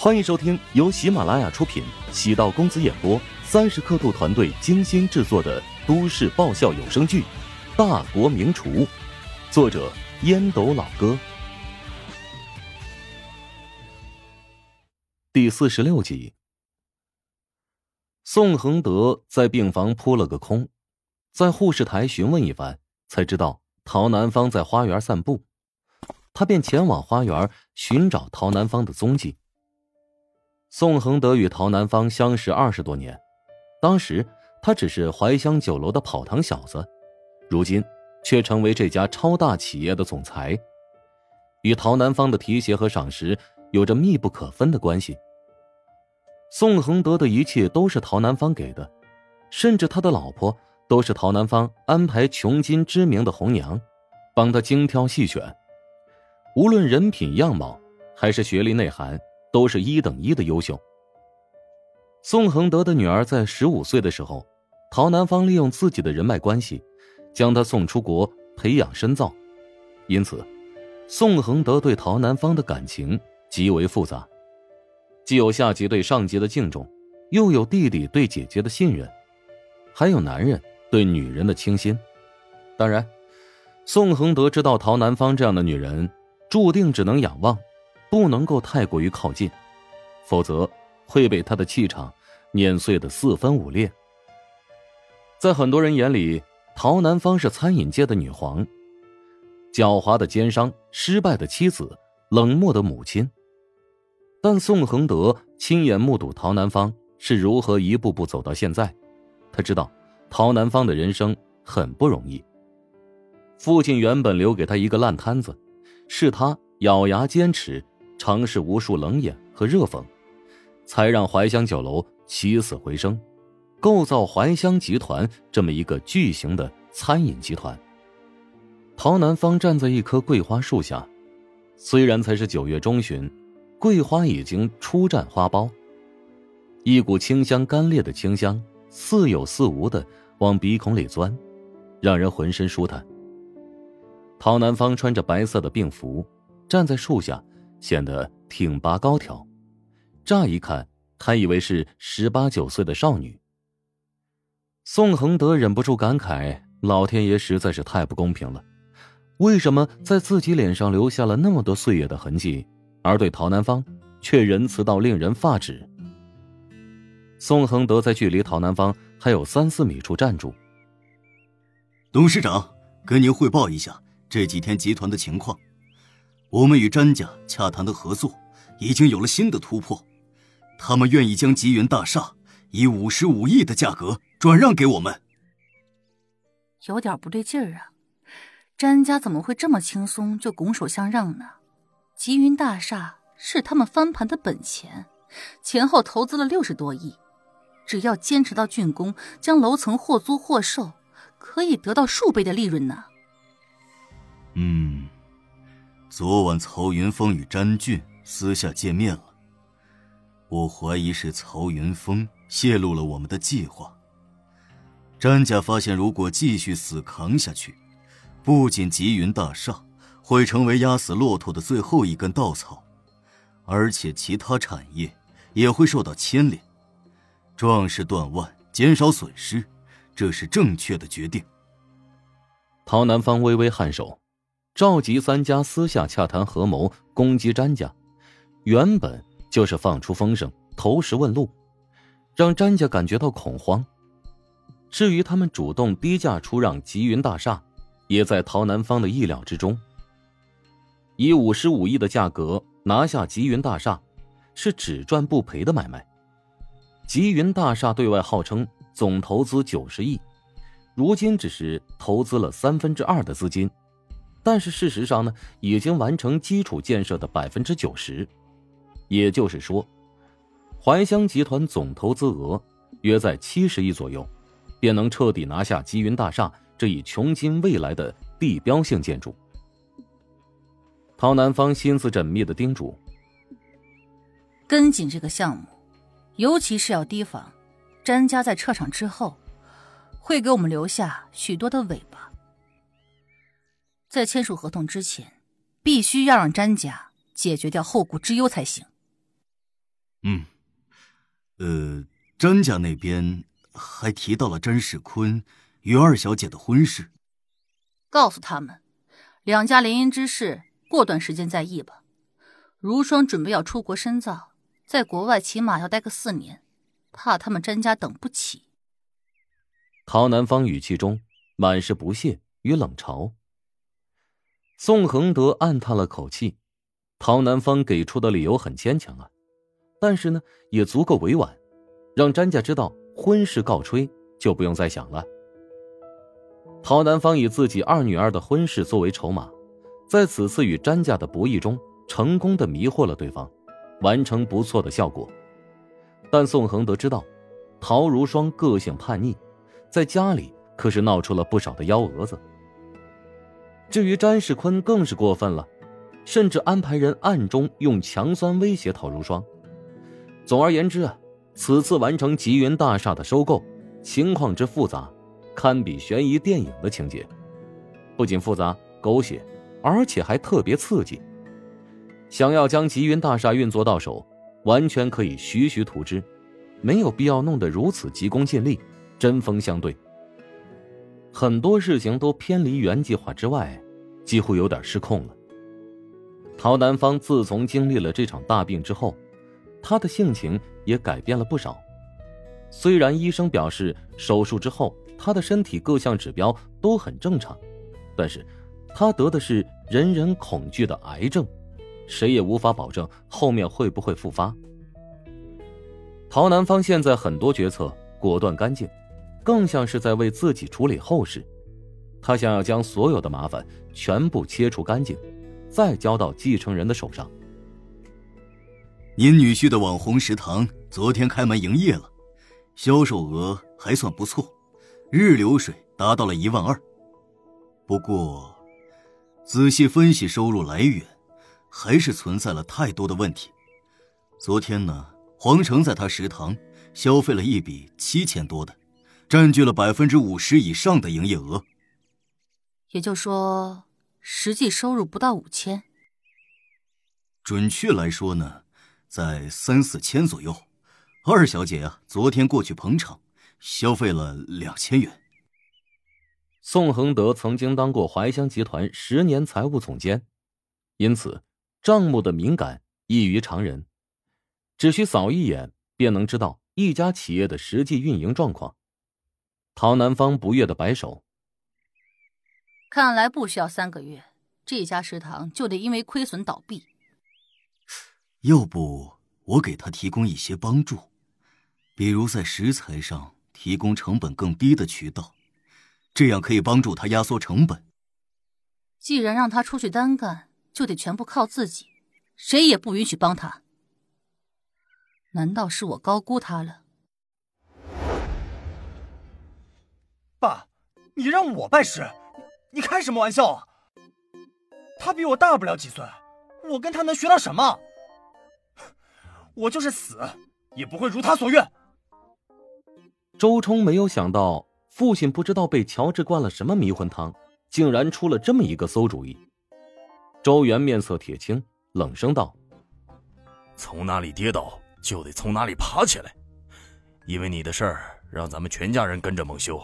欢迎收听由喜马拉雅出品、喜道公子演播、三十刻度团队精心制作的都市爆笑有声剧《大国名厨》，作者烟斗老哥，第四十六集。宋恒德在病房扑了个空，在护士台询问一番，才知道陶南方在花园散步，他便前往花园寻找陶南方的踪迹。宋恒德与陶南方相识二十多年，当时他只是怀香酒楼的跑堂小子，如今却成为这家超大企业的总裁，与陶南方的提携和赏识有着密不可分的关系。宋恒德的一切都是陶南方给的，甚至他的老婆都是陶南方安排穷金知名的红娘，帮他精挑细选，无论人品样貌还是学历内涵。都是一等一的优秀。宋恒德的女儿在十五岁的时候，陶南方利用自己的人脉关系，将她送出国培养深造，因此，宋恒德对陶南方的感情极为复杂，既有下级对上级的敬重，又有弟弟对姐姐的信任，还有男人对女人的倾心。当然，宋恒德知道陶南方这样的女人，注定只能仰望。不能够太过于靠近，否则会被他的气场碾碎的四分五裂。在很多人眼里，陶南方是餐饮界的女皇，狡猾的奸商，失败的妻子，冷漠的母亲。但宋恒德亲眼目睹陶南方是如何一步步走到现在，他知道陶南方的人生很不容易。父亲原本留给他一个烂摊子，是他咬牙坚持。尝试无数冷眼和热讽，才让怀香酒楼起死回生，构造怀香集团这么一个巨型的餐饮集团。陶南方站在一棵桂花树下，虽然才是九月中旬，桂花已经初绽花苞，一股清香干裂的清香似有似无的往鼻孔里钻，让人浑身舒坦。陶南方穿着白色的病服，站在树下。显得挺拔高挑，乍一看还以为是十八九岁的少女。宋恒德忍不住感慨：老天爷实在是太不公平了，为什么在自己脸上留下了那么多岁月的痕迹，而对陶南方却仁慈到令人发指？宋恒德在距离陶南方还有三四米处站住。董事长，跟您汇报一下这几天集团的情况。我们与詹家洽谈的合作已经有了新的突破，他们愿意将吉云大厦以五十五亿的价格转让给我们。有点不对劲儿啊，詹家怎么会这么轻松就拱手相让呢？吉云大厦是他们翻盘的本钱，前后投资了六十多亿，只要坚持到竣工，将楼层或租或售，可以得到数倍的利润呢。嗯。昨晚曹云峰与詹俊私下见面了，我怀疑是曹云峰泄露了我们的计划。詹家发现，如果继续死扛下去，不仅吉云大厦会成为压死骆驼的最后一根稻草，而且其他产业也会受到牵连。壮士断腕，减少损失，这是正确的决定。陶南方微微颔首。召集三家私下洽谈合谋攻击詹家，原本就是放出风声、投石问路，让詹家感觉到恐慌。至于他们主动低价出让吉云大厦，也在陶南方的意料之中。以五十五亿的价格拿下吉云大厦，是只赚不赔的买卖。吉云大厦对外号称总投资九十亿，如今只是投资了三分之二的资金。但是事实上呢，已经完成基础建设的百分之九十，也就是说，怀香集团总投资额约在七十亿左右，便能彻底拿下积云大厦这一穷尽未来的地标性建筑。陶南方心思缜密的叮嘱：“跟紧这个项目，尤其是要提防，詹家在撤场之后，会给我们留下许多的尾巴。”在签署合同之前，必须要让詹家解决掉后顾之忧才行。嗯，呃，詹家那边还提到了詹世坤与二小姐的婚事。告诉他们，两家联姻之事，过段时间再议吧。如霜准备要出国深造，在国外起码要待个四年，怕他们詹家等不起。陶南方语气中满是不屑与冷嘲。宋恒德暗叹了口气，陶南方给出的理由很牵强啊，但是呢，也足够委婉，让詹家知道婚事告吹，就不用再想了。陶南方以自己二女儿的婚事作为筹码，在此次与詹家的博弈中，成功的迷惑了对方，完成不错的效果。但宋恒德知道，陶如霜个性叛逆，在家里可是闹出了不少的幺蛾子。至于詹世坤更是过分了，甚至安排人暗中用强酸威胁陶如霜。总而言之啊，此次完成吉云大厦的收购，情况之复杂，堪比悬疑电影的情节。不仅复杂狗血，而且还特别刺激。想要将吉云大厦运作到手，完全可以徐徐图之，没有必要弄得如此急功近利，针锋相对。很多事情都偏离原计划之外，几乎有点失控了。陶南方自从经历了这场大病之后，他的性情也改变了不少。虽然医生表示手术之后他的身体各项指标都很正常，但是他得的是人人恐惧的癌症，谁也无法保证后面会不会复发。陶南方现在很多决策果断干净。更像是在为自己处理后事，他想要将所有的麻烦全部切除干净，再交到继承人的手上。您女婿的网红食堂昨天开门营业了，销售额还算不错，日流水达到了一万二。不过，仔细分析收入来源，还是存在了太多的问题。昨天呢，黄成在他食堂消费了一笔七千多的。占据了百分之五十以上的营业额，也就说，实际收入不到五千。准确来说呢，在三四千左右。二小姐啊，昨天过去捧场，消费了两千元。宋恒德曾经当过怀香集团十年财务总监，因此账目的敏感异于常人，只需扫一眼便能知道一家企业的实际运营状况。陶南方不悦的摆手，看来不需要三个月，这家食堂就得因为亏损倒闭。要不我给他提供一些帮助，比如在食材上提供成本更低的渠道，这样可以帮助他压缩成本。既然让他出去单干，就得全部靠自己，谁也不允许帮他。难道是我高估他了？爸，你让我拜师，你开什么玩笑啊？他比我大不了几岁，我跟他能学到什么？我就是死，也不会如他所愿。周冲没有想到，父亲不知道被乔治灌了什么迷魂汤，竟然出了这么一个馊主意。周元面色铁青，冷声道：“从哪里跌倒，就得从哪里爬起来。因为你的事儿，让咱们全家人跟着蒙羞。”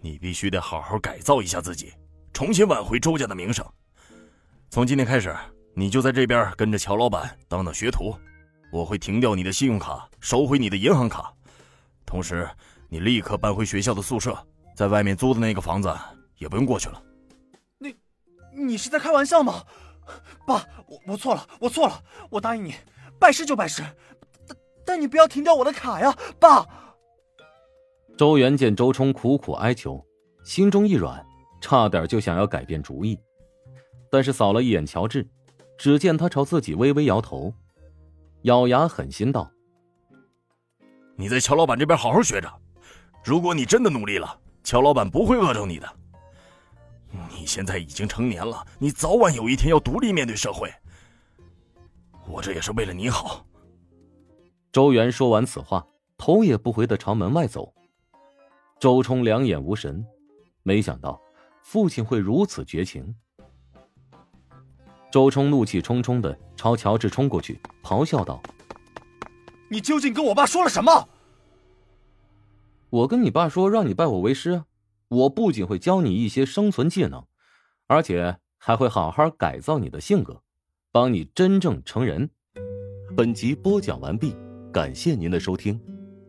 你必须得好好改造一下自己，重新挽回周家的名声。从今天开始，你就在这边跟着乔老板当当学徒。我会停掉你的信用卡，收回你的银行卡，同时你立刻搬回学校的宿舍，在外面租的那个房子也不用过去了。你，你是在开玩笑吗？爸，我我错了，我错了，我答应你，拜师就拜师，但但你不要停掉我的卡呀，爸。周元见周冲苦苦哀求，心中一软，差点就想要改变主意，但是扫了一眼乔治，只见他朝自己微微摇头，咬牙狠心道：“你在乔老板这边好好学着，如果你真的努力了，乔老板不会饿着你的。你现在已经成年了，你早晚有一天要独立面对社会。我这也是为了你好。”周元说完此话，头也不回的朝门外走。周冲两眼无神，没想到父亲会如此绝情。周冲怒气冲冲的朝乔治冲过去，咆哮道：“你究竟跟我爸说了什么？我跟你爸说让你拜我为师，我不仅会教你一些生存技能，而且还会好好改造你的性格，帮你真正成人。本集播讲完毕，感谢您的收听。